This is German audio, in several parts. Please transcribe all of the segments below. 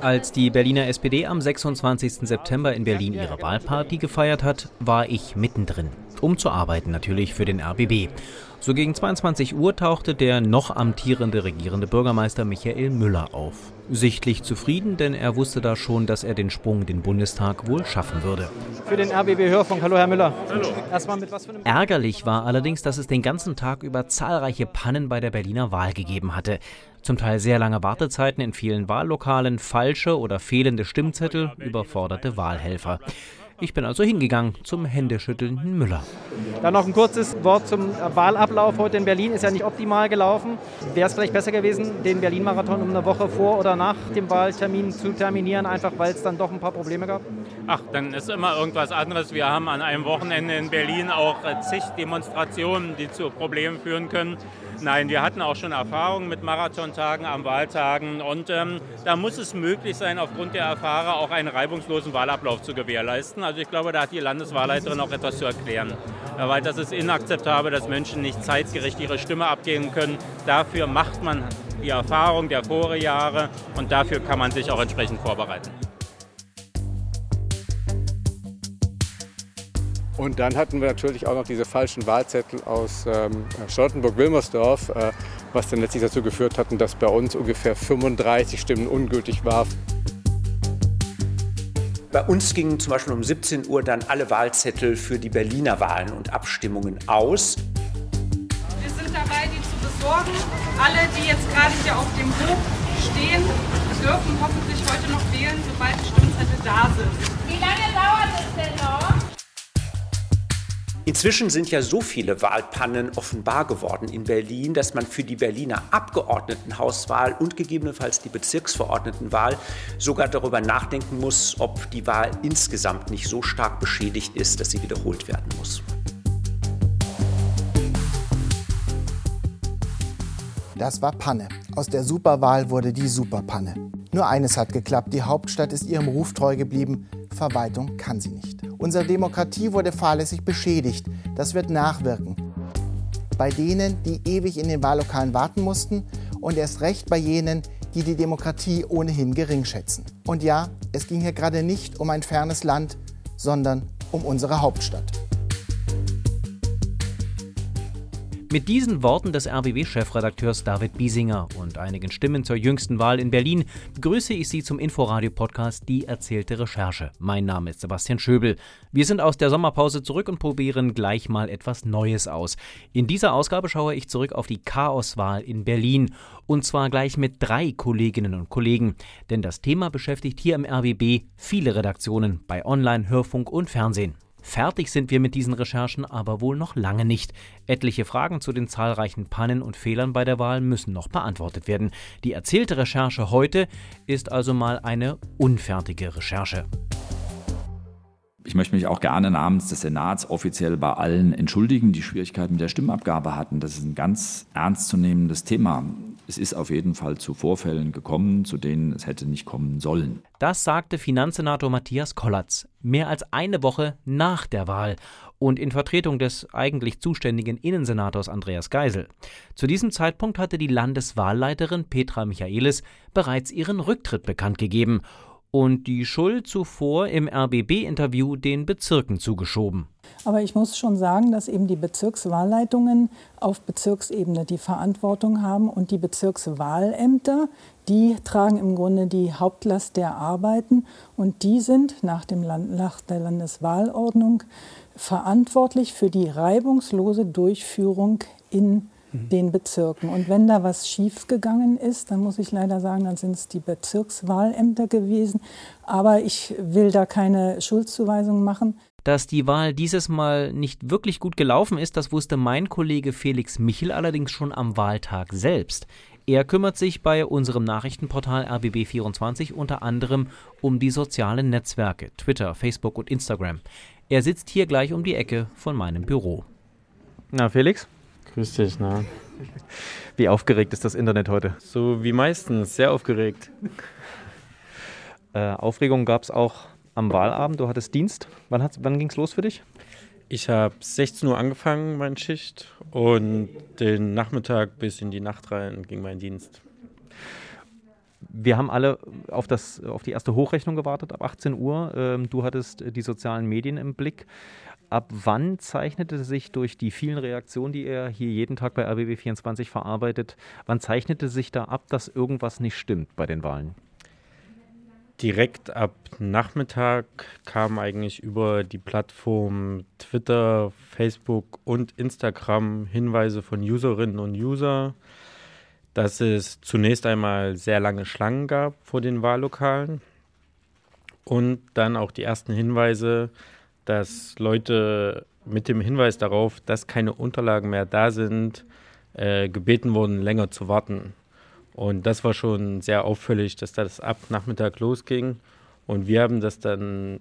Als die Berliner SPD am 26. September in Berlin ihre Wahlparty gefeiert hat, war ich mittendrin. Um zu arbeiten natürlich für den RBB. So gegen 22 Uhr tauchte der noch amtierende regierende Bürgermeister Michael Müller auf. Sichtlich zufrieden, denn er wusste da schon, dass er den Sprung in den Bundestag wohl schaffen würde. Für den RBB Hörfunk. Hallo, Herr Müller. Hallo. Erstmal mit was für einem Ärgerlich war allerdings, dass es den ganzen Tag über zahlreiche Pannen bei der Berliner Wahl gegeben hatte. Zum Teil sehr lange Wartezeiten in vielen Wahllokalen, falsche oder fehlende Stimmzettel, überforderte Wahlhelfer. Ich bin also hingegangen zum händeschüttelnden Müller. Dann noch ein kurzes Wort zum Wahlablauf heute in Berlin. Ist ja nicht optimal gelaufen. Wäre es vielleicht besser gewesen, den Berlin-Marathon um eine Woche vor oder nach dem Wahltermin zu terminieren, einfach weil es dann doch ein paar Probleme gab? Ach, dann ist immer irgendwas anderes. Wir haben an einem Wochenende in Berlin auch zig Demonstrationen, die zu Problemen führen können. Nein, wir hatten auch schon Erfahrungen mit Marathontagen am Wahltagen und ähm, da muss es möglich sein, aufgrund der Erfahrung auch einen reibungslosen Wahlablauf zu gewährleisten. Also ich glaube, da hat die Landeswahlleiterin auch etwas zu erklären, weil das ist inakzeptabel, dass Menschen nicht zeitgerecht ihre Stimme abgeben können. Dafür macht man die Erfahrung der Vorjahre und dafür kann man sich auch entsprechend vorbereiten. Und dann hatten wir natürlich auch noch diese falschen Wahlzettel aus ähm, Charlottenburg-Wilmersdorf, äh, was dann letztlich dazu geführt hat, dass bei uns ungefähr 35 Stimmen ungültig waren. Bei uns gingen zum Beispiel um 17 Uhr dann alle Wahlzettel für die Berliner Wahlen und Abstimmungen aus. Wir sind dabei, die zu besorgen. Alle, die jetzt gerade hier auf dem Hof stehen, dürfen hoffentlich heute noch wählen, sobald die Stimmzettel da sind. Wie lange dauert es denn noch? Inzwischen sind ja so viele Wahlpannen offenbar geworden in Berlin, dass man für die Berliner Abgeordnetenhauswahl und gegebenenfalls die Bezirksverordnetenwahl sogar darüber nachdenken muss, ob die Wahl insgesamt nicht so stark beschädigt ist, dass sie wiederholt werden muss. Das war Panne. Aus der Superwahl wurde die Superpanne. Nur eines hat geklappt, die Hauptstadt ist ihrem Ruf treu geblieben, Verwaltung kann sie nicht. Unsere Demokratie wurde fahrlässig beschädigt. Das wird nachwirken. Bei denen, die ewig in den Wahllokalen warten mussten und erst recht bei jenen, die die Demokratie ohnehin gering schätzen. Und ja, es ging hier gerade nicht um ein fernes Land, sondern um unsere Hauptstadt. Mit diesen Worten des RBB-Chefredakteurs David Biesinger und einigen Stimmen zur jüngsten Wahl in Berlin begrüße ich Sie zum Inforadio-Podcast Die erzählte Recherche. Mein Name ist Sebastian Schöbel. Wir sind aus der Sommerpause zurück und probieren gleich mal etwas Neues aus. In dieser Ausgabe schaue ich zurück auf die Chaoswahl in Berlin. Und zwar gleich mit drei Kolleginnen und Kollegen. Denn das Thema beschäftigt hier im RBB viele Redaktionen bei Online, Hörfunk und Fernsehen. Fertig sind wir mit diesen Recherchen aber wohl noch lange nicht. Etliche Fragen zu den zahlreichen Pannen und Fehlern bei der Wahl müssen noch beantwortet werden. Die erzählte Recherche heute ist also mal eine unfertige Recherche. Ich möchte mich auch gerne namens des Senats offiziell bei allen entschuldigen, die Schwierigkeiten mit der Stimmabgabe hatten. Das ist ein ganz ernstzunehmendes Thema. Es ist auf jeden Fall zu Vorfällen gekommen, zu denen es hätte nicht kommen sollen. Das sagte Finanzsenator Matthias Kollatz mehr als eine Woche nach der Wahl und in Vertretung des eigentlich zuständigen Innensenators Andreas Geisel. Zu diesem Zeitpunkt hatte die Landeswahlleiterin Petra Michaelis bereits ihren Rücktritt bekannt gegeben und die Schuld zuvor im RBB-Interview den Bezirken zugeschoben. Aber ich muss schon sagen, dass eben die Bezirkswahlleitungen auf Bezirksebene die Verantwortung haben und die Bezirkswahlämter, die tragen im Grunde die Hauptlast der Arbeiten und die sind nach, dem Land, nach der Landeswahlordnung verantwortlich für die reibungslose Durchführung in den Bezirken. Und wenn da was schiefgegangen ist, dann muss ich leider sagen, dann sind es die Bezirkswahlämter gewesen. Aber ich will da keine Schuldzuweisung machen. Dass die Wahl dieses Mal nicht wirklich gut gelaufen ist, das wusste mein Kollege Felix Michel allerdings schon am Wahltag selbst. Er kümmert sich bei unserem Nachrichtenportal RBB24 unter anderem um die sozialen Netzwerke Twitter, Facebook und Instagram. Er sitzt hier gleich um die Ecke von meinem Büro. Na, Felix? Grüß dich, na. Wie aufgeregt ist das Internet heute? So wie meistens, sehr aufgeregt. Äh, Aufregung gab es auch am Wahlabend. Du hattest Dienst. Wann, wann ging es los für dich? Ich habe 16 Uhr angefangen, meine Schicht, und den Nachmittag bis in die Nacht rein ging mein Dienst. wir haben alle auf, das, auf die erste Hochrechnung gewartet ab 18 Uhr. Ähm, du hattest die sozialen Medien im Blick. Ab wann zeichnete sich durch die vielen Reaktionen, die er hier jeden Tag bei RBB24 verarbeitet, wann zeichnete sich da ab, dass irgendwas nicht stimmt bei den Wahlen? Direkt ab Nachmittag kamen eigentlich über die Plattform Twitter, Facebook und Instagram Hinweise von Userinnen und User, dass es zunächst einmal sehr lange Schlangen gab vor den Wahllokalen und dann auch die ersten Hinweise, dass Leute mit dem Hinweis darauf, dass keine Unterlagen mehr da sind, äh, gebeten wurden, länger zu warten. Und das war schon sehr auffällig, dass das ab Nachmittag losging. Und wir haben das dann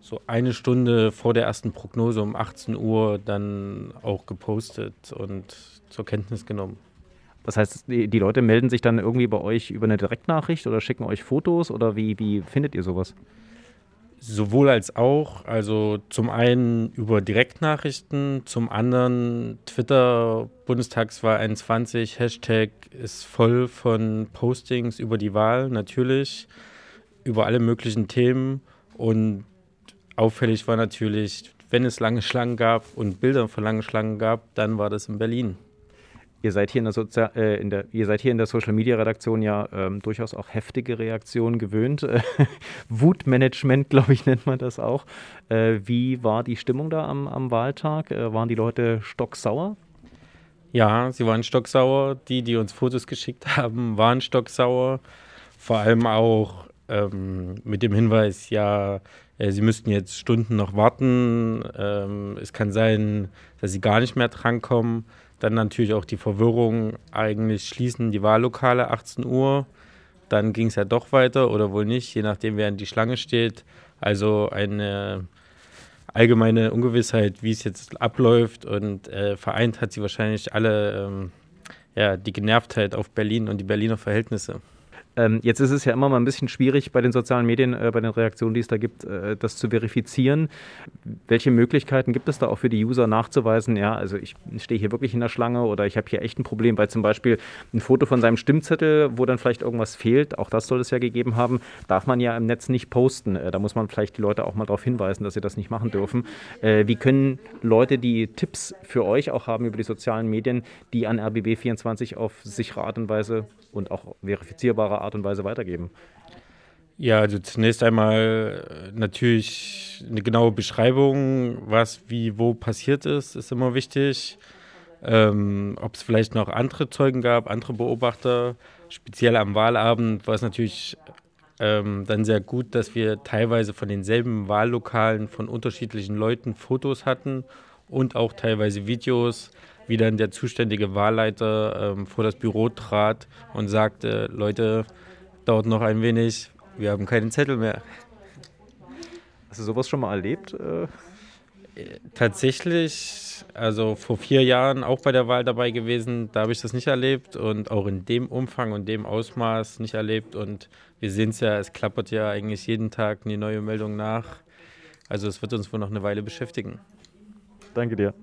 so eine Stunde vor der ersten Prognose um 18 Uhr dann auch gepostet und zur Kenntnis genommen. Das heißt, die, Leute melden sich dann irgendwie bei euch über eine Direktnachricht oder schicken euch Fotos oder wie, wie findet ihr sowas? Sowohl als auch, also zum einen über Direktnachrichten, zum anderen Twitter Bundestagswahl 21, Hashtag ist voll von Postings über die Wahl, natürlich, über alle möglichen Themen und auffällig war natürlich, wenn es lange Schlangen gab und Bilder von langen Schlangen gab, dann war das in Berlin. Ihr seid hier in der, Sozi äh, in der, ihr seid hier in der Social Media Redaktion ja ähm, durchaus auch heftige Reaktionen gewöhnt. Wutmanagement, glaube ich, nennt man das auch. Äh, wie war die Stimmung da am, am Wahltag? Äh, waren die Leute stocksauer? Ja, sie waren stocksauer. Die, die uns Fotos geschickt haben, waren stocksauer. Vor allem auch ähm, mit dem Hinweis, ja, äh, sie müssten jetzt Stunden noch warten. Ähm, es kann sein, dass sie gar nicht mehr drankommen. Dann natürlich auch die Verwirrung, eigentlich schließen die Wahllokale 18 Uhr. Dann ging es ja doch weiter oder wohl nicht, je nachdem, wer in die Schlange steht. Also eine allgemeine Ungewissheit, wie es jetzt abläuft. Und äh, vereint hat sie wahrscheinlich alle ähm, ja, die Genervtheit auf Berlin und die Berliner Verhältnisse. Ähm, jetzt ist es ja immer mal ein bisschen schwierig bei den sozialen Medien, äh, bei den Reaktionen, die es da gibt, äh, das zu verifizieren. Welche Möglichkeiten gibt es da auch für die User nachzuweisen, ja, also ich stehe hier wirklich in der Schlange oder ich habe hier echt ein Problem, weil zum Beispiel ein Foto von seinem Stimmzettel, wo dann vielleicht irgendwas fehlt, auch das soll es ja gegeben haben, darf man ja im Netz nicht posten. Äh, da muss man vielleicht die Leute auch mal darauf hinweisen, dass sie das nicht machen dürfen. Äh, wie können Leute, die Tipps für euch auch haben über die sozialen Medien, die an RBB24 auf sichere Art und Weise und auch verifizierbare Art und Weise weitergeben? Ja, also zunächst einmal äh, natürlich eine genaue Beschreibung, was wie wo passiert ist, ist immer wichtig. Ähm, Ob es vielleicht noch andere Zeugen gab, andere Beobachter. Speziell am Wahlabend war es natürlich ähm, dann sehr gut, dass wir teilweise von denselben Wahllokalen von unterschiedlichen Leuten Fotos hatten und auch teilweise Videos wie dann der zuständige Wahlleiter ähm, vor das Büro trat und sagte, Leute, dauert noch ein wenig, wir haben keinen Zettel mehr. Hast du sowas schon mal erlebt? Äh? Tatsächlich, also vor vier Jahren auch bei der Wahl dabei gewesen, da habe ich das nicht erlebt und auch in dem Umfang und dem Ausmaß nicht erlebt. Und wir sehen es ja, es klappert ja eigentlich jeden Tag eine neue Meldung nach. Also es wird uns wohl noch eine Weile beschäftigen. Danke dir.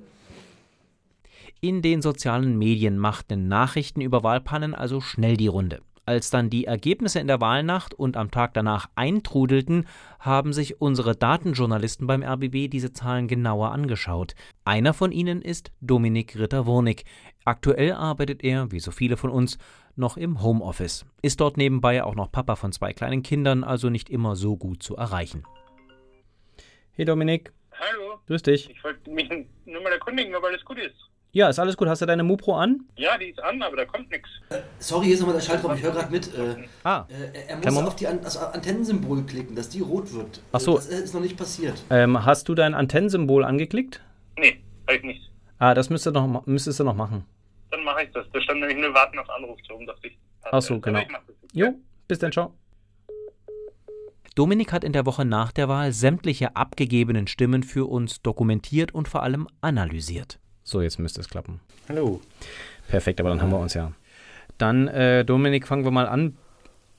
In den sozialen Medien machten Nachrichten über Wahlpannen also schnell die Runde. Als dann die Ergebnisse in der Wahlnacht und am Tag danach eintrudelten, haben sich unsere Datenjournalisten beim RBB diese Zahlen genauer angeschaut. Einer von ihnen ist Dominik Ritter-Wurnig. Aktuell arbeitet er, wie so viele von uns, noch im Homeoffice. Ist dort nebenbei auch noch Papa von zwei kleinen Kindern, also nicht immer so gut zu erreichen. Hey Dominik. Hallo. Grüß dich. Ich wollte mich nur mal erkundigen, ob alles gut ist. Ja, ist alles gut. Hast du deine Mupro an? Ja, die ist an, aber da kommt nichts. Äh, sorry, hier ist nochmal der Schaltraum. Ich höre gerade mit. Äh, ah. Äh, er muss auf die An das Antennensymbol klicken, dass die rot wird. Ach so. Das ist noch nicht passiert. Ähm, hast du dein Antennensymbol angeklickt? Nee, halt nicht. Ah, das müsste noch, müsstest du noch machen. Dann mache ich das. Da stand nämlich nur Warten auf Anruf drum, dachte ich. Ach so, genau. Jo, bis dann, ciao. Dominik hat in der Woche nach der Wahl sämtliche abgegebenen Stimmen für uns dokumentiert und vor allem analysiert. So, jetzt müsste es klappen. Hallo. Perfekt, aber dann haben wir uns ja. Dann, äh, Dominik, fangen wir mal an.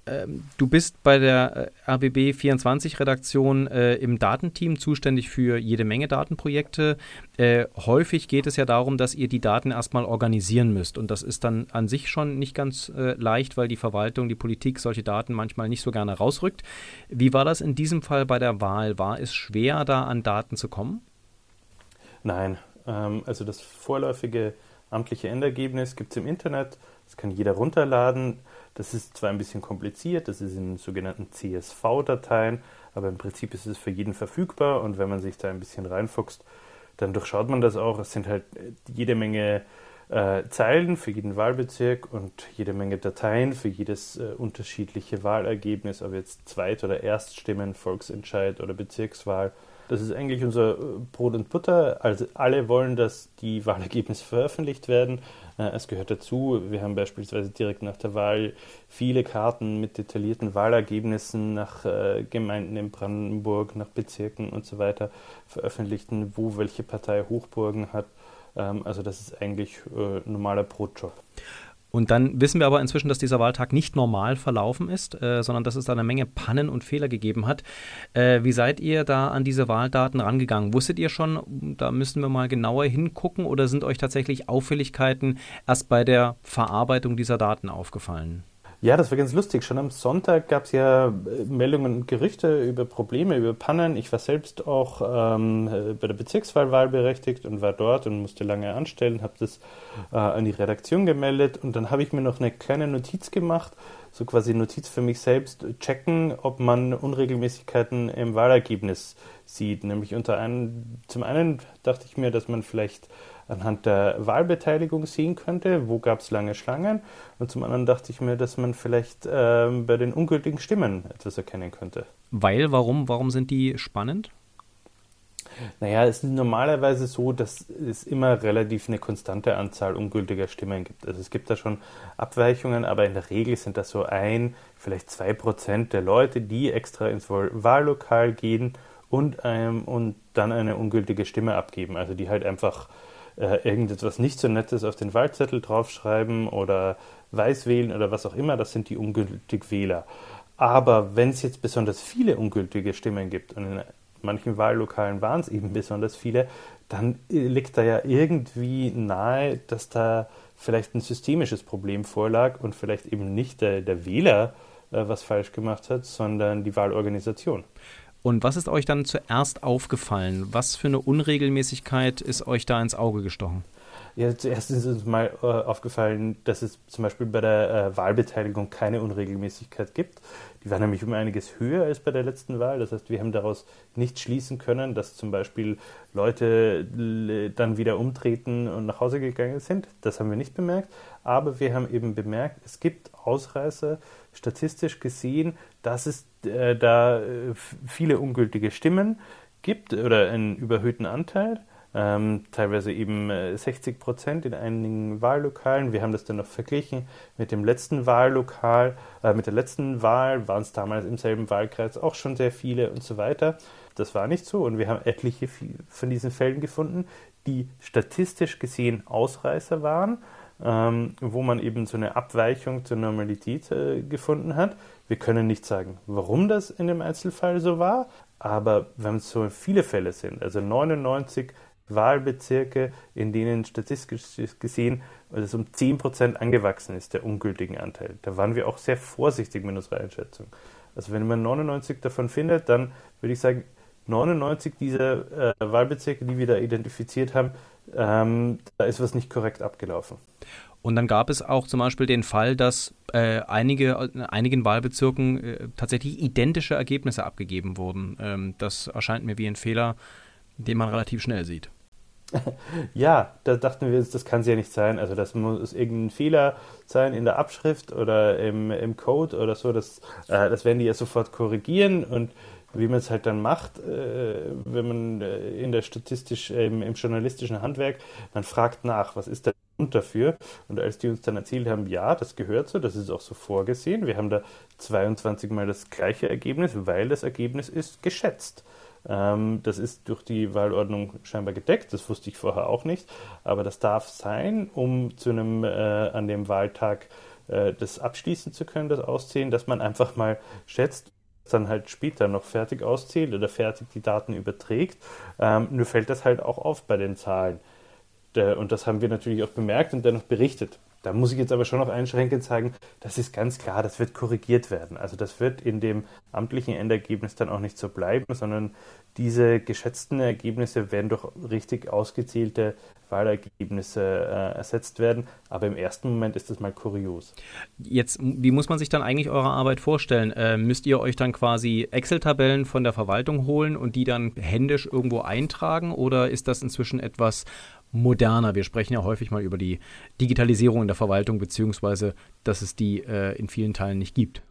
Ähm, du bist bei der äh, RBB 24-Redaktion äh, im Datenteam zuständig für jede Menge Datenprojekte. Äh, häufig geht es ja darum, dass ihr die Daten erstmal organisieren müsst. Und das ist dann an sich schon nicht ganz äh, leicht, weil die Verwaltung, die Politik solche Daten manchmal nicht so gerne rausrückt. Wie war das in diesem Fall bei der Wahl? War es schwer, da an Daten zu kommen? Nein. Ähm, also das vorläufige amtliche Endergebnis gibt es im Internet. Das kann jeder runterladen. Das ist zwar ein bisschen kompliziert, das ist in sogenannten CSV-Dateien, aber im Prinzip ist es für jeden verfügbar und wenn man sich da ein bisschen reinfuchst, dann durchschaut man das auch. Es sind halt äh, jede Menge äh, Zeilen für jeden Wahlbezirk und jede Menge Dateien für jedes äh, unterschiedliche Wahlergebnis, ob jetzt Zweit- oder Erststimmen, Volksentscheid oder Bezirkswahl. Das ist eigentlich unser äh, Brot und Butter. Also alle wollen, dass die Wahlergebnisse veröffentlicht werden. Äh, es gehört dazu, wir haben beispielsweise direkt nach der Wahl viele Karten mit detaillierten Wahlergebnissen nach äh, Gemeinden in Brandenburg, nach Bezirken und so weiter veröffentlicht, wo welche Partei Hochburgen hat. Ähm, also das ist eigentlich normaler Brotjob. Und dann wissen wir aber inzwischen, dass dieser Wahltag nicht normal verlaufen ist, äh, sondern dass es da eine Menge Pannen und Fehler gegeben hat. Äh, wie seid ihr da an diese Wahldaten rangegangen? Wusstet ihr schon, da müssen wir mal genauer hingucken oder sind euch tatsächlich Auffälligkeiten erst bei der Verarbeitung dieser Daten aufgefallen? Ja, das war ganz lustig. Schon am Sonntag gab es ja äh, Meldungen und Gerüchte über Probleme, über Pannen. Ich war selbst auch ähm, äh, bei der Bezirkswahl berechtigt und war dort und musste lange anstellen, habe das äh, an die Redaktion gemeldet und dann habe ich mir noch eine kleine Notiz gemacht, so quasi Notiz für mich selbst, checken, ob man Unregelmäßigkeiten im Wahlergebnis sieht. Nämlich unter einem, zum einen dachte ich mir, dass man vielleicht anhand der Wahlbeteiligung sehen könnte, wo gab es lange Schlangen. Und zum anderen dachte ich mir, dass man vielleicht äh, bei den ungültigen Stimmen etwas erkennen könnte. Weil, warum, warum sind die spannend? Naja, es ist normalerweise so, dass es immer relativ eine konstante Anzahl ungültiger Stimmen gibt. Also es gibt da schon Abweichungen, aber in der Regel sind das so ein, vielleicht zwei Prozent der Leute, die extra ins Wahllokal gehen und, ähm, und dann eine ungültige Stimme abgeben. Also die halt einfach äh, irgendetwas nicht so Nettes auf den Wahlzettel draufschreiben oder weiß wählen oder was auch immer, das sind die ungültig Wähler. Aber wenn es jetzt besonders viele ungültige Stimmen gibt, und in manchen Wahllokalen waren es eben besonders viele, dann äh, liegt da ja irgendwie nahe, dass da vielleicht ein systemisches Problem vorlag und vielleicht eben nicht der, der Wähler äh, was falsch gemacht hat, sondern die Wahlorganisation. Und was ist euch dann zuerst aufgefallen? Was für eine Unregelmäßigkeit ist euch da ins Auge gestochen? Ja, zuerst ist uns mal äh, aufgefallen, dass es zum Beispiel bei der äh, Wahlbeteiligung keine Unregelmäßigkeit gibt. Die war nämlich um einiges höher als bei der letzten Wahl. Das heißt, wir haben daraus nicht schließen können, dass zum Beispiel Leute dann wieder umtreten und nach Hause gegangen sind. Das haben wir nicht bemerkt. Aber wir haben eben bemerkt, es gibt Ausreißer, statistisch gesehen, dass es äh, da äh, viele ungültige Stimmen gibt oder einen überhöhten Anteil. Ähm, teilweise eben äh, 60 Prozent in einigen Wahllokalen. Wir haben das dann noch verglichen mit dem letzten Wahllokal, äh, mit der letzten Wahl waren es damals im selben Wahlkreis auch schon sehr viele und so weiter. Das war nicht so und wir haben etliche von diesen Fällen gefunden, die statistisch gesehen Ausreißer waren ähm, wo man eben so eine Abweichung zur Normalität äh, gefunden hat. Wir können nicht sagen, warum das in dem Einzelfall so war, aber wenn es so viele Fälle sind, also 99 Wahlbezirke, in denen statistisch gesehen also um 10% angewachsen ist, der ungültigen Anteil. Da waren wir auch sehr vorsichtig mit unserer Einschätzung. Also wenn man 99 davon findet, dann würde ich sagen, 99 dieser äh, Wahlbezirke, die wir da identifiziert haben, ähm, da ist was nicht korrekt abgelaufen. Und dann gab es auch zum Beispiel den Fall, dass äh, einige, in einigen Wahlbezirken äh, tatsächlich identische Ergebnisse abgegeben wurden. Ähm, das erscheint mir wie ein Fehler, den man relativ schnell sieht. Ja, da dachten wir uns, das kann es ja nicht sein. Also das muss irgendein Fehler sein in der Abschrift oder im, im Code oder so. Das, äh, das werden die ja sofort korrigieren und wie man es halt dann macht, äh, wenn man äh, in der statistisch, äh, im, im, journalistischen Handwerk, man fragt nach, was ist der Grund dafür? Und als die uns dann erzählt haben, ja, das gehört so, das ist auch so vorgesehen, wir haben da 22 Mal das gleiche Ergebnis, weil das Ergebnis ist geschätzt. Ähm, das ist durch die Wahlordnung scheinbar gedeckt, das wusste ich vorher auch nicht, aber das darf sein, um zu einem äh, an dem Wahltag äh, das abschließen zu können, das Auszählen, dass man einfach mal schätzt, dann halt später noch fertig auszählt oder fertig die Daten überträgt. Ähm, nur fällt das halt auch auf bei den Zahlen. Und das haben wir natürlich auch bemerkt und dennoch berichtet. Da muss ich jetzt aber schon noch einschränkend sagen, das ist ganz klar, das wird korrigiert werden. Also das wird in dem amtlichen Endergebnis dann auch nicht so bleiben, sondern diese geschätzten Ergebnisse werden durch richtig ausgezählte Wahlergebnisse äh, ersetzt werden. Aber im ersten Moment ist das mal kurios. Jetzt, wie muss man sich dann eigentlich eure Arbeit vorstellen? Äh, müsst ihr euch dann quasi Excel-Tabellen von der Verwaltung holen und die dann händisch irgendwo eintragen? Oder ist das inzwischen etwas moderner. Wir sprechen ja häufig mal über die Digitalisierung in der Verwaltung, beziehungsweise dass es die äh, in vielen Teilen nicht gibt.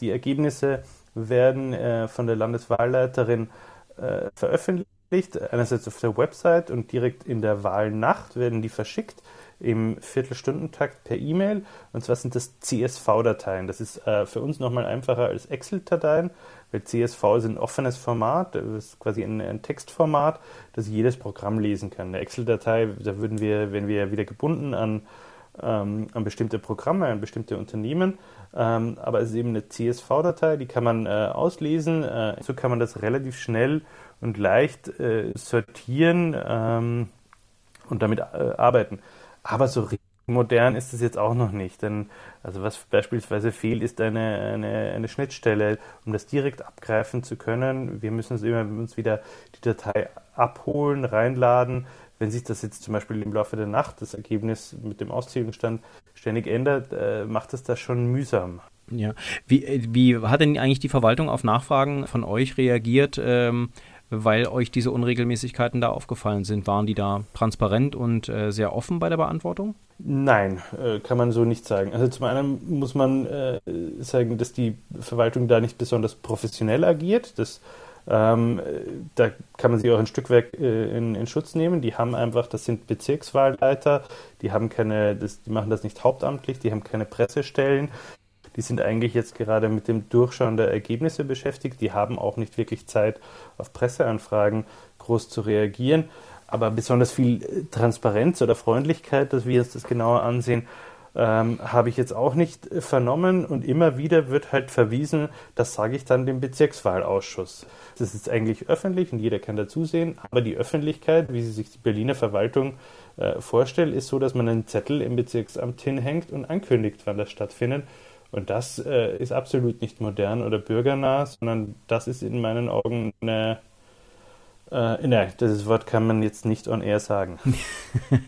Die Ergebnisse werden äh, von der Landeswahlleiterin äh, veröffentlicht, einerseits auf der Website und direkt in der Wahlnacht werden die verschickt im Viertelstundentakt per E-Mail. Und zwar sind das CSV-Dateien. Das ist äh, für uns nochmal einfacher als Excel-Dateien, weil CSV ist ein offenes Format, ist quasi ein, ein Textformat, das jedes Programm lesen kann. Eine Excel-Datei, da würden wir, wenn wir wieder gebunden an, ähm, an bestimmte Programme, an bestimmte Unternehmen, ähm, aber es ist eben eine CSV-Datei, die kann man äh, auslesen. Äh, so kann man das relativ schnell und leicht äh, sortieren ähm, und damit äh, arbeiten. Aber so richtig modern ist es jetzt auch noch nicht. Denn also was beispielsweise fehlt, ist eine, eine, eine Schnittstelle, um das direkt abgreifen zu können. Wir müssen uns immer uns wieder die Datei abholen, reinladen. Wenn sich das jetzt zum Beispiel im Laufe der Nacht das Ergebnis mit dem Auszählungsstand ständig ändert, äh, macht es das schon mühsam. Ja, wie, wie hat denn eigentlich die Verwaltung auf Nachfragen von euch reagiert? Ähm weil euch diese Unregelmäßigkeiten da aufgefallen sind. Waren die da transparent und äh, sehr offen bei der Beantwortung? Nein, äh, kann man so nicht sagen. Also zum einen muss man äh, sagen, dass die Verwaltung da nicht besonders professionell agiert. Das, ähm, da kann man sich auch ein Stück weit äh, in, in, Schutz nehmen. Die haben einfach, das sind Bezirkswahlleiter, die haben keine, das, die machen das nicht hauptamtlich, die haben keine Pressestellen, die sind eigentlich jetzt gerade mit dem Durchschauen der Ergebnisse beschäftigt. Die haben auch nicht wirklich Zeit, auf Presseanfragen groß zu reagieren. Aber besonders viel äh, Transparenz oder Freundlichkeit, dass wir uns das genauer ansehen, ähm, habe ich jetzt auch nicht äh, vernommen und immer wieder wird halt verwiesen, das sage ich dann dem Bezirkswahlausschuss. Das ist eigentlich öffentlich und jeder kann dazusehen, aber die Öffentlichkeit, wie sie sich die Berliner Verwaltung äh, vorstellt, ist so, dass man einen Zettel im Bezirksamt hinhängt und ankündigt, wann das stattfindet. Und das äh, ist absolut nicht modern oder bürgernah, sondern das ist in meinen Augen eine. Äh, nein, dieses Wort kann man jetzt nicht on air sagen.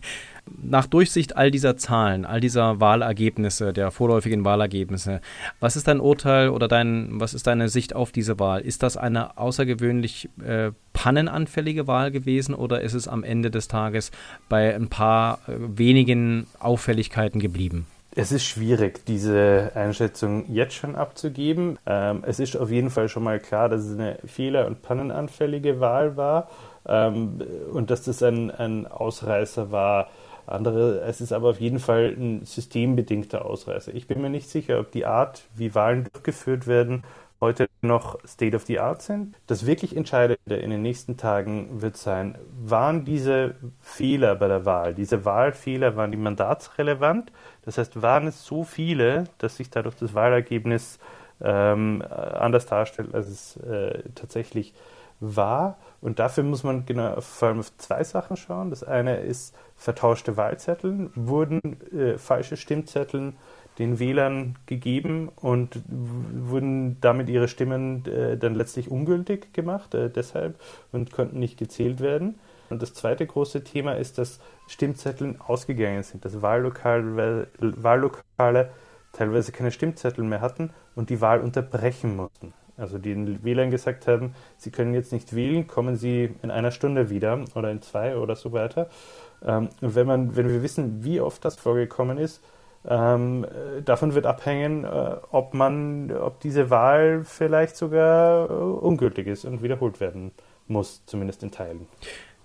Nach Durchsicht all dieser Zahlen, all dieser Wahlergebnisse, der vorläufigen Wahlergebnisse, was ist dein Urteil oder dein, was ist deine Sicht auf diese Wahl? Ist das eine außergewöhnlich äh, pannenanfällige Wahl gewesen oder ist es am Ende des Tages bei ein paar äh, wenigen Auffälligkeiten geblieben? Es ist schwierig, diese Einschätzung jetzt schon abzugeben. Ähm, es ist auf jeden Fall schon mal klar, dass es eine fehler- und pannenanfällige Wahl war ähm, und dass das ein, ein Ausreißer war. Andere, es ist aber auf jeden Fall ein systembedingter Ausreißer. Ich bin mir nicht sicher, ob die Art, wie Wahlen durchgeführt werden, heute noch State of the Art sind. Das wirklich Entscheidende in den nächsten Tagen wird sein, waren diese Fehler bei der Wahl, diese Wahlfehler, waren die mandatsrelevant? Das heißt, waren es so viele, dass sich dadurch das Wahlergebnis ähm, anders darstellt, als es äh, tatsächlich war? Und dafür muss man genau vor allem auf zwei Sachen schauen. Das eine ist vertauschte Wahlzettel. Wurden äh, falsche Stimmzettel den Wählern gegeben und wurden damit ihre Stimmen äh, dann letztlich ungültig gemacht, äh, deshalb und konnten nicht gezählt werden. Und das zweite große Thema ist, dass Stimmzettel ausgegangen sind, dass Wahllokale, Wahllokale teilweise keine Stimmzettel mehr hatten und die Wahl unterbrechen mussten. Also den Wählern gesagt haben, sie können jetzt nicht wählen, kommen sie in einer Stunde wieder oder in zwei oder so weiter. Ähm, und wenn man, wenn wir wissen, wie oft das vorgekommen ist, ähm, davon wird abhängen, äh, ob man, ob diese Wahl vielleicht sogar äh, ungültig ist und wiederholt werden muss, zumindest in Teilen.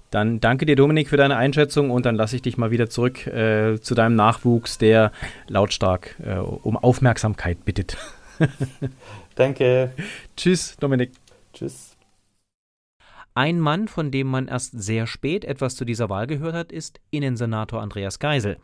Dann danke dir, Dominik, für deine Einschätzung und dann lasse ich dich mal wieder zurück äh, zu deinem Nachwuchs, der lautstark äh, um Aufmerksamkeit bittet. danke. Tschüss, Dominik. Tschüss. Ein Mann, von dem man erst sehr spät etwas zu dieser Wahl gehört hat, ist Innensenator Andreas Geisel.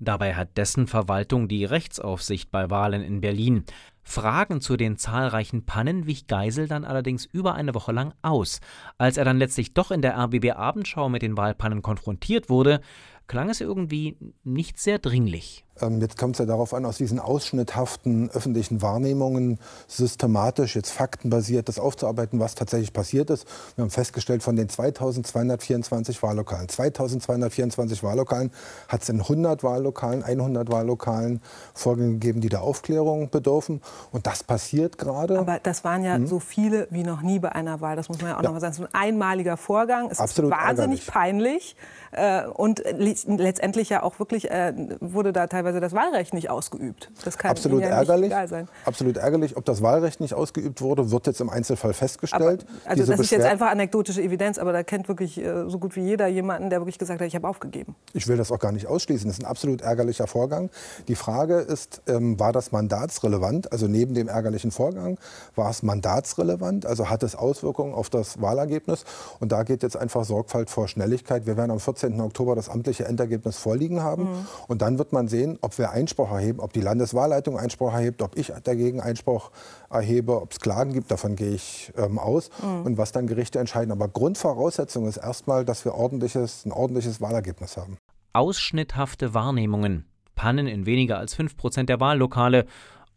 Dabei hat dessen Verwaltung die Rechtsaufsicht bei Wahlen in Berlin. Fragen zu den zahlreichen Pannen wich Geisel dann allerdings über eine Woche lang aus. Als er dann letztlich doch in der RBB Abendschau mit den Wahlpannen konfrontiert wurde, klang es irgendwie nicht sehr dringlich. Ähm, jetzt kommt es ja darauf an, aus diesen ausschnitthaften öffentlichen Wahrnehmungen systematisch, jetzt faktenbasiert, das aufzuarbeiten, was tatsächlich passiert ist. Wir haben festgestellt, von den 2224 Wahllokalen, 2224 Wahllokalen hat es in 100 Wahllokalen, 100 Wahllokalen Vorgänge gegeben, die der Aufklärung bedürfen. Und das passiert gerade. Aber das waren ja mhm. so viele wie noch nie bei einer Wahl. Das muss man ja auch ja. noch mal sagen. Ist ein einmaliger Vorgang. Es Absolut ist wahnsinnig ärgerlich. peinlich. Äh, und letztendlich ja auch wirklich äh, wurde da teilweise das Wahlrecht nicht ausgeübt. Das kann Absolut ja ärgerlich. sein. Absolut ärgerlich. Ob das Wahlrecht nicht ausgeübt wurde, wird jetzt im Einzelfall festgestellt. Aber, also Diese das ist jetzt einfach anekdotische Evidenz, aber da kennt wirklich äh, so gut wie jeder jemanden, der wirklich gesagt hat, ich habe aufgegeben. Ich will das auch gar nicht ausschließen. Das ist ein absolut ärgerlicher Vorgang. Die Frage ist, ähm, war das mandatsrelevant? Also neben dem ärgerlichen Vorgang war es mandatsrelevant? Also hat es Auswirkungen auf das Wahlergebnis? Und da geht jetzt einfach Sorgfalt vor Schnelligkeit. Wir werden am 14 14. Oktober das amtliche Endergebnis vorliegen haben. Mhm. Und dann wird man sehen, ob wir Einspruch erheben, ob die Landeswahlleitung Einspruch erhebt, ob ich dagegen Einspruch erhebe, ob es Klagen gibt, davon gehe ich ähm, aus mhm. und was dann Gerichte entscheiden. Aber Grundvoraussetzung ist erstmal, dass wir ordentliches, ein ordentliches Wahlergebnis haben. Ausschnitthafte Wahrnehmungen, Pannen in weniger als 5 Prozent der Wahllokale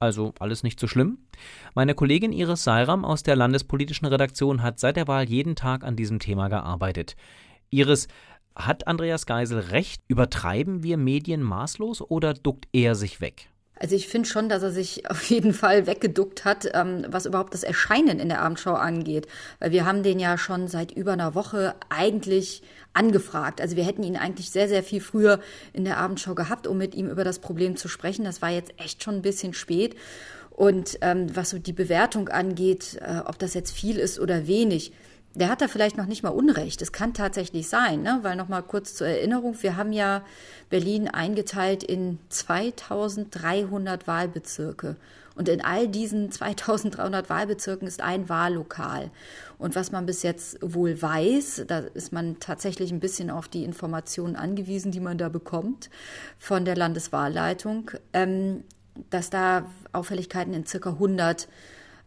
also alles nicht so schlimm? Meine Kollegin Iris Seiram aus der landespolitischen Redaktion hat seit der Wahl jeden Tag an diesem Thema gearbeitet. Iris, hat Andreas Geisel recht? Übertreiben wir Medien maßlos oder duckt er sich weg? Also ich finde schon, dass er sich auf jeden Fall weggeduckt hat, ähm, was überhaupt das Erscheinen in der Abendschau angeht. Weil wir haben den ja schon seit über einer Woche eigentlich angefragt. Also wir hätten ihn eigentlich sehr, sehr viel früher in der Abendschau gehabt, um mit ihm über das Problem zu sprechen. Das war jetzt echt schon ein bisschen spät. Und ähm, was so die Bewertung angeht, äh, ob das jetzt viel ist oder wenig, der hat da vielleicht noch nicht mal Unrecht. Es kann tatsächlich sein, ne? weil noch mal kurz zur Erinnerung, wir haben ja Berlin eingeteilt in 2300 Wahlbezirke. Und in all diesen 2300 Wahlbezirken ist ein Wahllokal. Und was man bis jetzt wohl weiß, da ist man tatsächlich ein bisschen auf die Informationen angewiesen, die man da bekommt von der Landeswahlleitung, ähm, dass da Auffälligkeiten in circa 100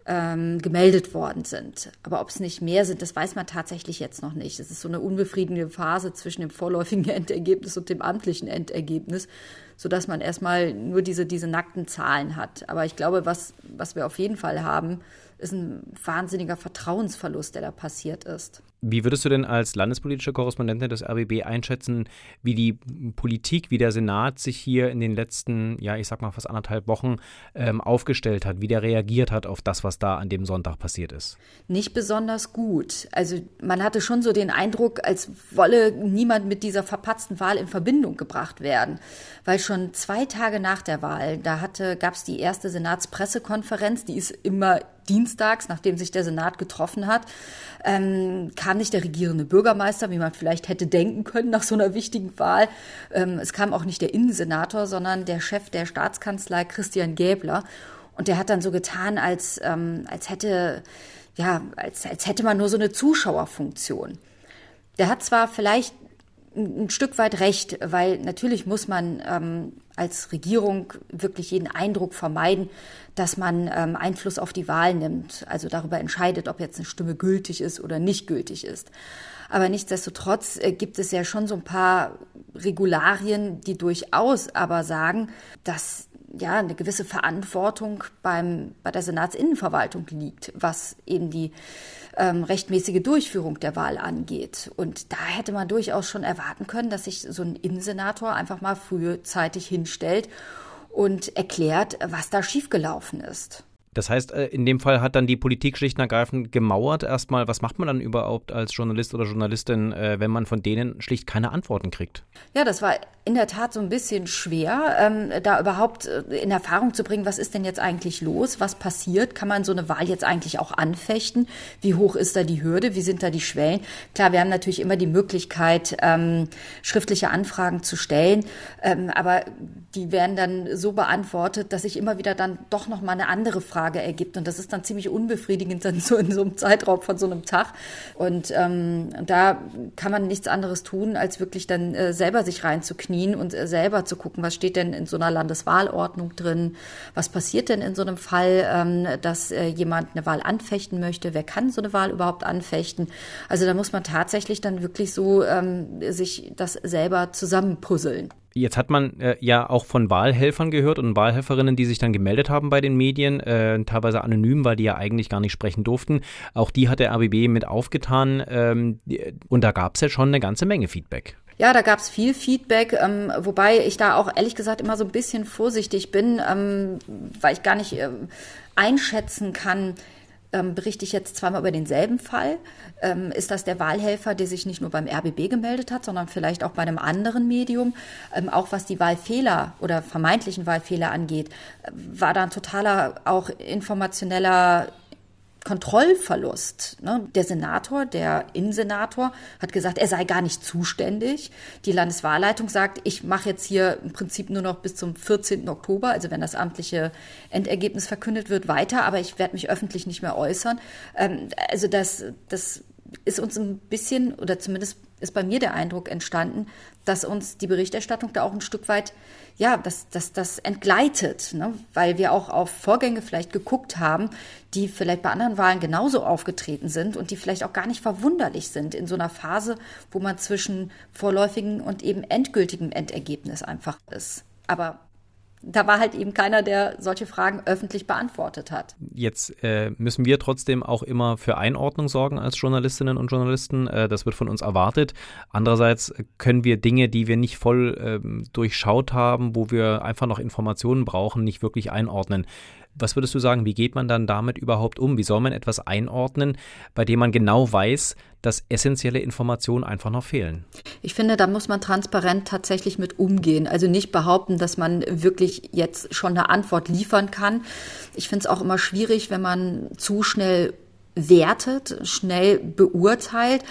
ähm, gemeldet worden sind. Aber ob es nicht mehr sind, das weiß man tatsächlich jetzt noch nicht. Es ist so eine unbefriedigende Phase zwischen dem vorläufigen Endergebnis und dem amtlichen Endergebnis, sodass man erstmal nur diese, diese nackten Zahlen hat. Aber ich glaube, was, was wir auf jeden Fall haben, ist ein wahnsinniger Vertrauensverlust, der da passiert ist. Wie würdest du denn als landespolitische Korrespondentin des RBB einschätzen, wie die Politik, wie der Senat sich hier in den letzten, ja, ich sag mal fast anderthalb Wochen ähm, aufgestellt hat, wie der reagiert hat auf das, was da an dem Sonntag passiert ist? Nicht besonders gut. Also man hatte schon so den Eindruck, als wolle niemand mit dieser verpatzten Wahl in Verbindung gebracht werden. Weil schon zwei Tage nach der Wahl, da gab es die erste Senatspressekonferenz, die ist immer dienstags, nachdem sich der Senat getroffen hat, ähm, kam nicht der regierende Bürgermeister, wie man vielleicht hätte denken können nach so einer wichtigen Wahl. Ähm, es kam auch nicht der Innensenator, sondern der Chef der Staatskanzlei Christian Gäbler. Und der hat dann so getan, als, ähm, als hätte, ja, als, als hätte man nur so eine Zuschauerfunktion. Der hat zwar vielleicht ein Stück weit recht, weil natürlich muss man ähm, als Regierung wirklich jeden Eindruck vermeiden, dass man ähm, Einfluss auf die Wahl nimmt, also darüber entscheidet, ob jetzt eine Stimme gültig ist oder nicht gültig ist. Aber nichtsdestotrotz äh, gibt es ja schon so ein paar Regularien, die durchaus aber sagen, dass ja eine gewisse Verantwortung beim, bei der Senatsinnenverwaltung liegt, was eben die ähm, rechtmäßige Durchführung der Wahl angeht. Und da hätte man durchaus schon erwarten können, dass sich so ein Innensenator einfach mal frühzeitig hinstellt und erklärt, was da schiefgelaufen ist. Das heißt, äh, in dem Fall hat dann die Politik schlicht und ergreifend gemauert erstmal, was macht man dann überhaupt als Journalist oder Journalistin, äh, wenn man von denen schlicht keine Antworten kriegt? Ja, das war in der Tat so ein bisschen schwer, ähm, da überhaupt äh, in Erfahrung zu bringen, was ist denn jetzt eigentlich los, was passiert, kann man so eine Wahl jetzt eigentlich auch anfechten, wie hoch ist da die Hürde, wie sind da die Schwellen. Klar, wir haben natürlich immer die Möglichkeit, ähm, schriftliche Anfragen zu stellen, ähm, aber die werden dann so beantwortet, dass ich immer wieder dann doch noch mal eine andere Frage Tage ergibt. Und das ist dann ziemlich unbefriedigend dann so in so einem Zeitraum von so einem Tag. Und ähm, da kann man nichts anderes tun, als wirklich dann äh, selber sich reinzuknien und äh, selber zu gucken, was steht denn in so einer Landeswahlordnung drin, was passiert denn in so einem Fall, ähm, dass äh, jemand eine Wahl anfechten möchte, wer kann so eine Wahl überhaupt anfechten. Also da muss man tatsächlich dann wirklich so ähm, sich das selber zusammenpuzzeln. Jetzt hat man äh, ja auch von Wahlhelfern gehört und Wahlhelferinnen, die sich dann gemeldet haben bei den Medien, äh, teilweise anonym, weil die ja eigentlich gar nicht sprechen durften. Auch die hat der RBB mit aufgetan ähm, und da gab es ja schon eine ganze Menge Feedback. Ja, da gab es viel Feedback, ähm, wobei ich da auch ehrlich gesagt immer so ein bisschen vorsichtig bin, ähm, weil ich gar nicht äh, einschätzen kann, ähm, berichte ich jetzt zweimal über denselben Fall. Ähm, ist das der Wahlhelfer, der sich nicht nur beim RBB gemeldet hat, sondern vielleicht auch bei einem anderen Medium? Ähm, auch was die Wahlfehler oder vermeintlichen Wahlfehler angeht, äh, war da ein totaler auch informationeller Kontrollverlust. Ne? Der Senator, der Innensenator, hat gesagt, er sei gar nicht zuständig. Die Landeswahlleitung sagt, ich mache jetzt hier im Prinzip nur noch bis zum 14. Oktober, also wenn das amtliche Endergebnis verkündet wird, weiter, aber ich werde mich öffentlich nicht mehr äußern. Ähm, also das, das ist uns ein bisschen, oder zumindest ist bei mir der Eindruck entstanden, dass uns die Berichterstattung da auch ein Stück weit ja, dass das, das entgleitet, ne? weil wir auch auf Vorgänge vielleicht geguckt haben, die vielleicht bei anderen Wahlen genauso aufgetreten sind und die vielleicht auch gar nicht verwunderlich sind in so einer Phase, wo man zwischen vorläufigen und eben endgültigem Endergebnis einfach ist. Aber da war halt eben keiner, der solche Fragen öffentlich beantwortet hat. Jetzt äh, müssen wir trotzdem auch immer für Einordnung sorgen als Journalistinnen und Journalisten. Äh, das wird von uns erwartet. Andererseits können wir Dinge, die wir nicht voll äh, durchschaut haben, wo wir einfach noch Informationen brauchen, nicht wirklich einordnen. Was würdest du sagen, wie geht man dann damit überhaupt um? Wie soll man etwas einordnen, bei dem man genau weiß, dass essentielle Informationen einfach noch fehlen? Ich finde, da muss man transparent tatsächlich mit umgehen. Also nicht behaupten, dass man wirklich jetzt schon eine Antwort liefern kann. Ich finde es auch immer schwierig, wenn man zu schnell wertet, schnell beurteilt,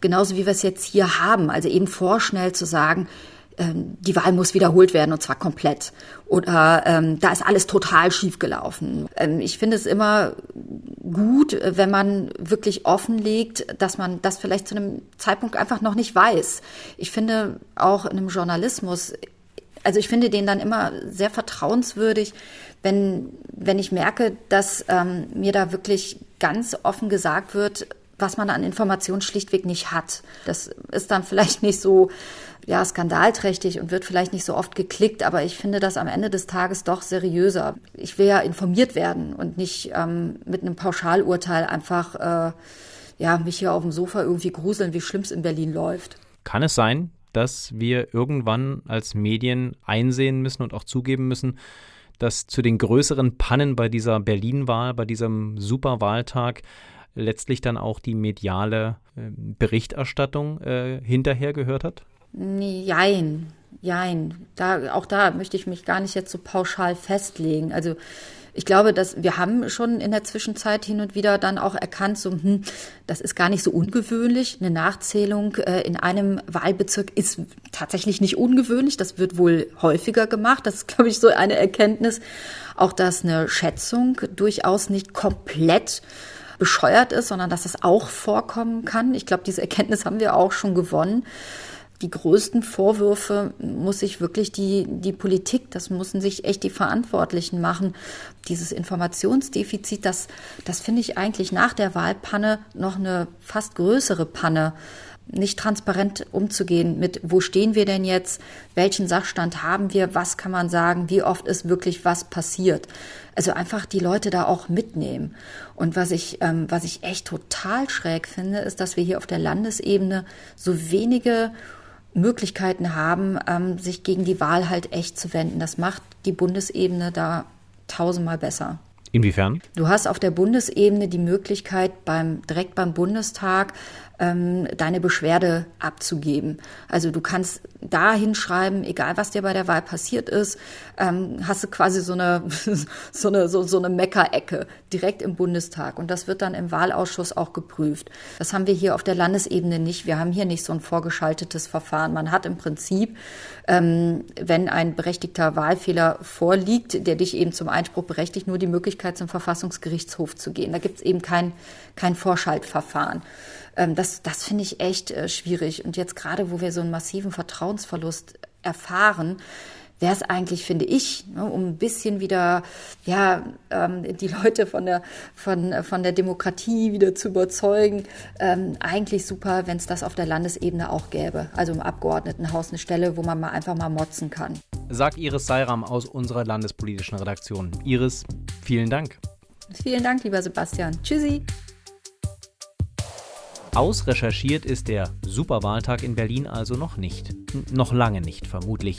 genauso wie wir es jetzt hier haben. Also eben vorschnell zu sagen, ähm, die Wahl muss wiederholt werden und zwar komplett. Oder ähm, da ist alles total schief gelaufen. Ähm, ich finde es immer gut, wenn man wirklich offenlegt, dass man das vielleicht zu einem Zeitpunkt einfach noch nicht weiß. Ich finde auch in einem Journalismus, also ich finde den dann immer sehr vertrauenswürdig, wenn, wenn ich merke, dass ähm, mir da wirklich ganz offen gesagt wird, was man an Informationen schlichtweg nicht hat. Das ist dann vielleicht nicht so ja, skandalträchtig und wird vielleicht nicht so oft geklickt, aber ich finde das am Ende des Tages doch seriöser. Ich will ja informiert werden und nicht ähm, mit einem Pauschalurteil einfach äh, ja, mich hier auf dem Sofa irgendwie gruseln, wie schlimm es in Berlin läuft. Kann es sein, dass wir irgendwann als Medien einsehen müssen und auch zugeben müssen, dass zu den größeren Pannen bei dieser Berlin-Wahl, bei diesem Superwahltag letztlich dann auch die mediale äh, Berichterstattung äh, hinterher gehört hat? Jein, jein. Da, auch da möchte ich mich gar nicht jetzt so pauschal festlegen. Also ich glaube, dass wir haben schon in der Zwischenzeit hin und wieder dann auch erkannt, so, hm, das ist gar nicht so ungewöhnlich. Eine Nachzählung äh, in einem Wahlbezirk ist tatsächlich nicht ungewöhnlich. Das wird wohl häufiger gemacht. Das ist, glaube ich, so eine Erkenntnis. Auch, dass eine Schätzung durchaus nicht komplett bescheuert ist, sondern dass es auch vorkommen kann. Ich glaube, diese Erkenntnis haben wir auch schon gewonnen die größten Vorwürfe muss sich wirklich die, die Politik, das müssen sich echt die Verantwortlichen machen. Dieses Informationsdefizit, das, das finde ich eigentlich nach der Wahlpanne noch eine fast größere Panne nicht transparent umzugehen mit, wo stehen wir denn jetzt, welchen Sachstand haben wir, was kann man sagen, wie oft ist wirklich was passiert. Also einfach die Leute da auch mitnehmen. Und was ich, ähm, was ich echt total schräg finde, ist, dass wir hier auf der Landesebene so wenige Möglichkeiten haben, ähm, sich gegen die Wahl halt echt zu wenden. Das macht die Bundesebene da tausendmal besser. Inwiefern? Du hast auf der Bundesebene die Möglichkeit, beim, direkt beim Bundestag ähm, deine Beschwerde abzugeben. Also du kannst da hinschreiben, egal was dir bei der Wahl passiert ist, ähm, hast du quasi so eine, so eine, so, so eine Meckerecke direkt im Bundestag. Und das wird dann im Wahlausschuss auch geprüft. Das haben wir hier auf der Landesebene nicht. Wir haben hier nicht so ein vorgeschaltetes Verfahren. Man hat im Prinzip, ähm, wenn ein berechtigter Wahlfehler vorliegt, der dich eben zum Einspruch berechtigt, nur die Möglichkeit, zum Verfassungsgerichtshof zu gehen. Da gibt es eben kein, kein Vorschaltverfahren. Ähm, das das finde ich echt äh, schwierig. Und jetzt gerade, wo wir so einen massiven Vertrauensverlust erfahren, wäre es eigentlich, finde ich, ne, um ein bisschen wieder ja, ähm, die Leute von der, von, von der Demokratie wieder zu überzeugen, ähm, eigentlich super, wenn es das auf der Landesebene auch gäbe. Also im Abgeordnetenhaus eine Stelle, wo man mal einfach mal motzen kann. Sagt Iris Seiram aus unserer landespolitischen Redaktion. Iris, vielen Dank. Vielen Dank, lieber Sebastian. Tschüssi. Ausrecherchiert ist der Superwahltag in Berlin also noch nicht. Noch lange nicht, vermutlich.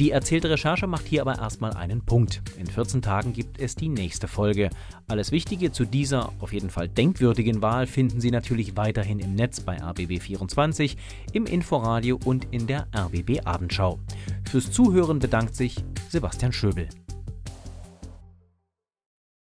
Die erzählte Recherche macht hier aber erstmal einen Punkt. In 14 Tagen gibt es die nächste Folge. Alles Wichtige zu dieser auf jeden Fall denkwürdigen Wahl finden Sie natürlich weiterhin im Netz bei RBB24, im Inforadio und in der RBB Abendschau. Fürs Zuhören bedankt sich Sebastian Schöbel.